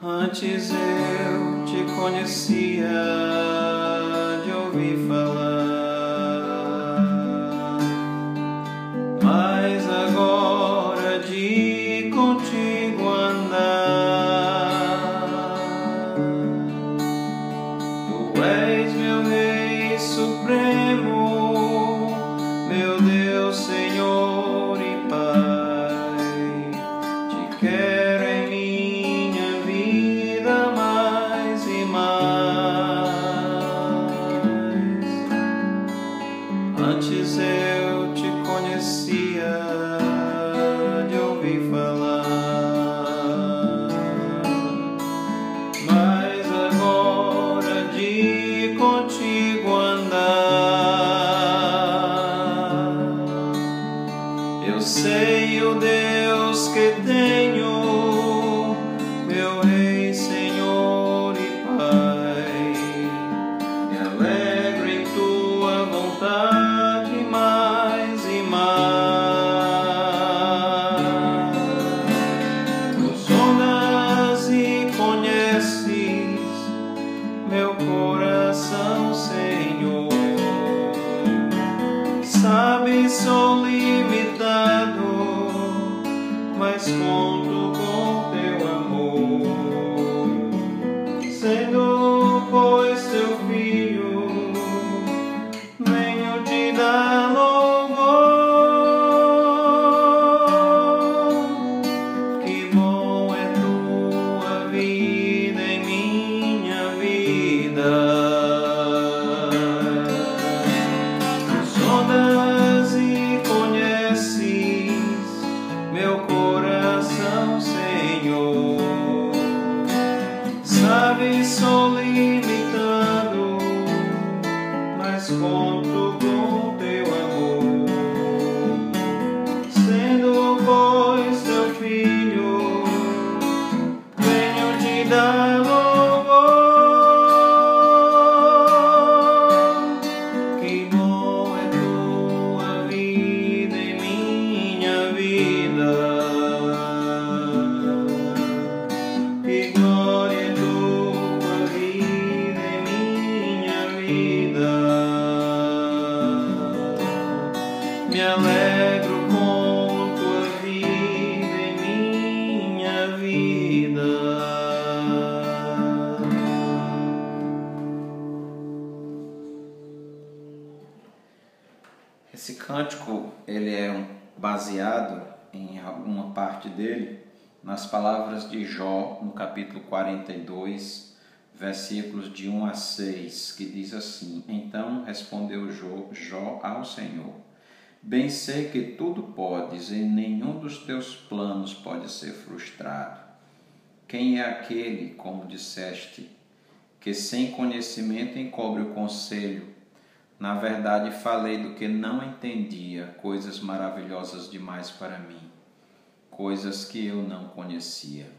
Antes eu te conhecia meu coração, Senhor. Sabe, sou limitado, mas conto com teu amor. Sendo, pois, teu filho, Sabe, sou limitado, mas conto com teu amor. Sendo, pois, teu filho, venho te dar louvor. Que bom é tua vida em minha vida. Que cântico ele é baseado em alguma parte dele nas palavras de Jó no capítulo 42, versículos de 1 a 6, que diz assim: Então respondeu Jó, Jó ao Senhor: Bem sei que tudo podes e nenhum dos teus planos pode ser frustrado. Quem é aquele, como disseste, que sem conhecimento encobre o conselho? Na verdade, falei do que não entendia, coisas maravilhosas demais para mim, coisas que eu não conhecia.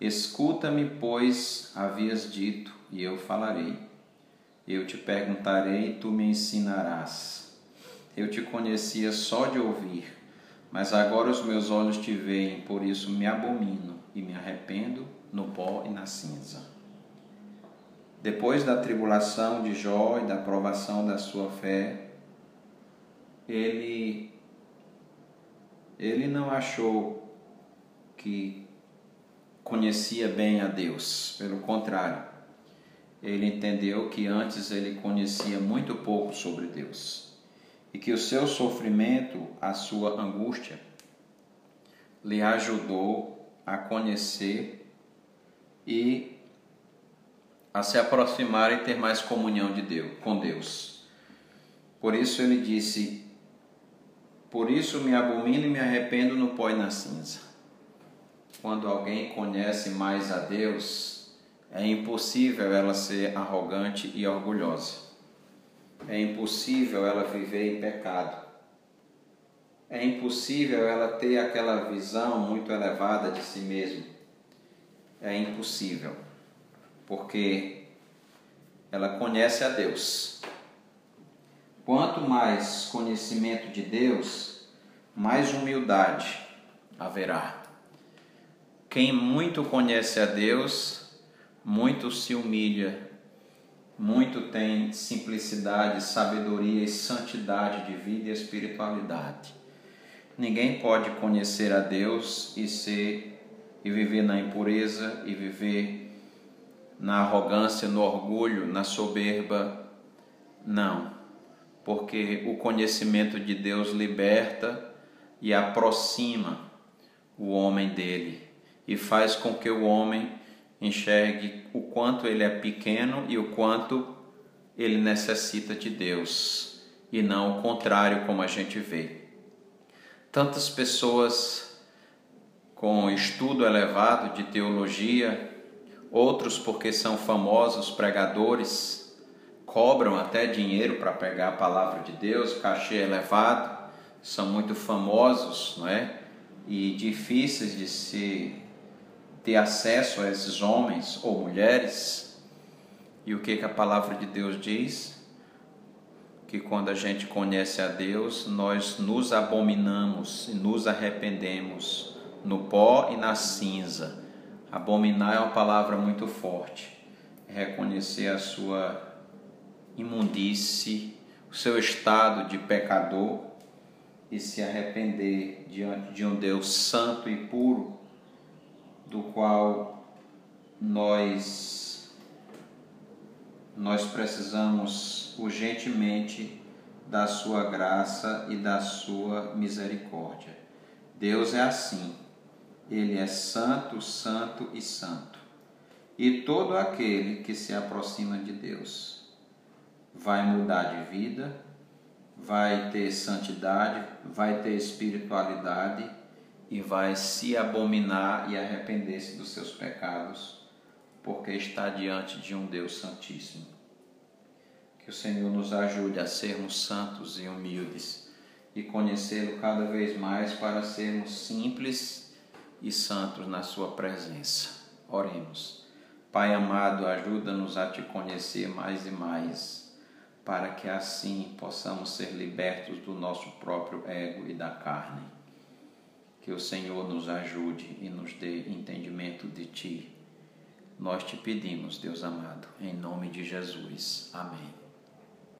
Escuta-me, pois havias dito, e eu falarei. Eu te perguntarei e tu me ensinarás. Eu te conhecia só de ouvir, mas agora os meus olhos te veem, por isso me abomino e me arrependo no pó e na cinza. Depois da tribulação de Jó e da provação da sua fé, ele ele não achou que conhecia bem a Deus, pelo contrário, ele entendeu que antes ele conhecia muito pouco sobre Deus e que o seu sofrimento, a sua angústia, lhe ajudou a conhecer e a se aproximar e ter mais comunhão de Deus, com Deus. Por isso ele disse: Por isso me abomino e me arrependo no pó e na cinza. Quando alguém conhece mais a Deus, é impossível ela ser arrogante e orgulhosa. É impossível ela viver em pecado. É impossível ela ter aquela visão muito elevada de si mesma. É impossível porque ela conhece a Deus quanto mais conhecimento de Deus, mais humildade haverá. Quem muito conhece a Deus, muito se humilha, muito tem simplicidade, sabedoria e santidade de vida e espiritualidade. Ninguém pode conhecer a Deus e ser e viver na impureza e viver na arrogância, no orgulho, na soberba. Não, porque o conhecimento de Deus liberta e aproxima o homem dele e faz com que o homem enxergue o quanto ele é pequeno e o quanto ele necessita de Deus e não o contrário como a gente vê. Tantas pessoas com estudo elevado de teologia, outros porque são famosos pregadores, cobram até dinheiro para pegar a palavra de Deus, cachê elevado, são muito famosos, não é? E difíceis de se ter acesso a esses homens ou mulheres. E o que, que a palavra de Deus diz? Que quando a gente conhece a Deus, nós nos abominamos e nos arrependemos no pó e na cinza. Abominar é uma palavra muito forte. Reconhecer a sua imundície, o seu estado de pecador e se arrepender diante de um Deus santo e puro, do qual nós nós precisamos urgentemente da sua graça e da sua misericórdia. Deus é assim. Ele é santo, santo e santo. E todo aquele que se aproxima de Deus vai mudar de vida, vai ter santidade, vai ter espiritualidade e vai se abominar e arrepender-se dos seus pecados, porque está diante de um Deus Santíssimo. Que o Senhor nos ajude a sermos santos e humildes e conhecê-lo cada vez mais para sermos simples e santos na Sua presença. Oremos. Pai amado, ajuda-nos a te conhecer mais e mais, para que assim possamos ser libertos do nosso próprio ego e da carne. Que o Senhor nos ajude e nos dê entendimento de Ti. Nós te pedimos, Deus amado, em nome de Jesus. Amém.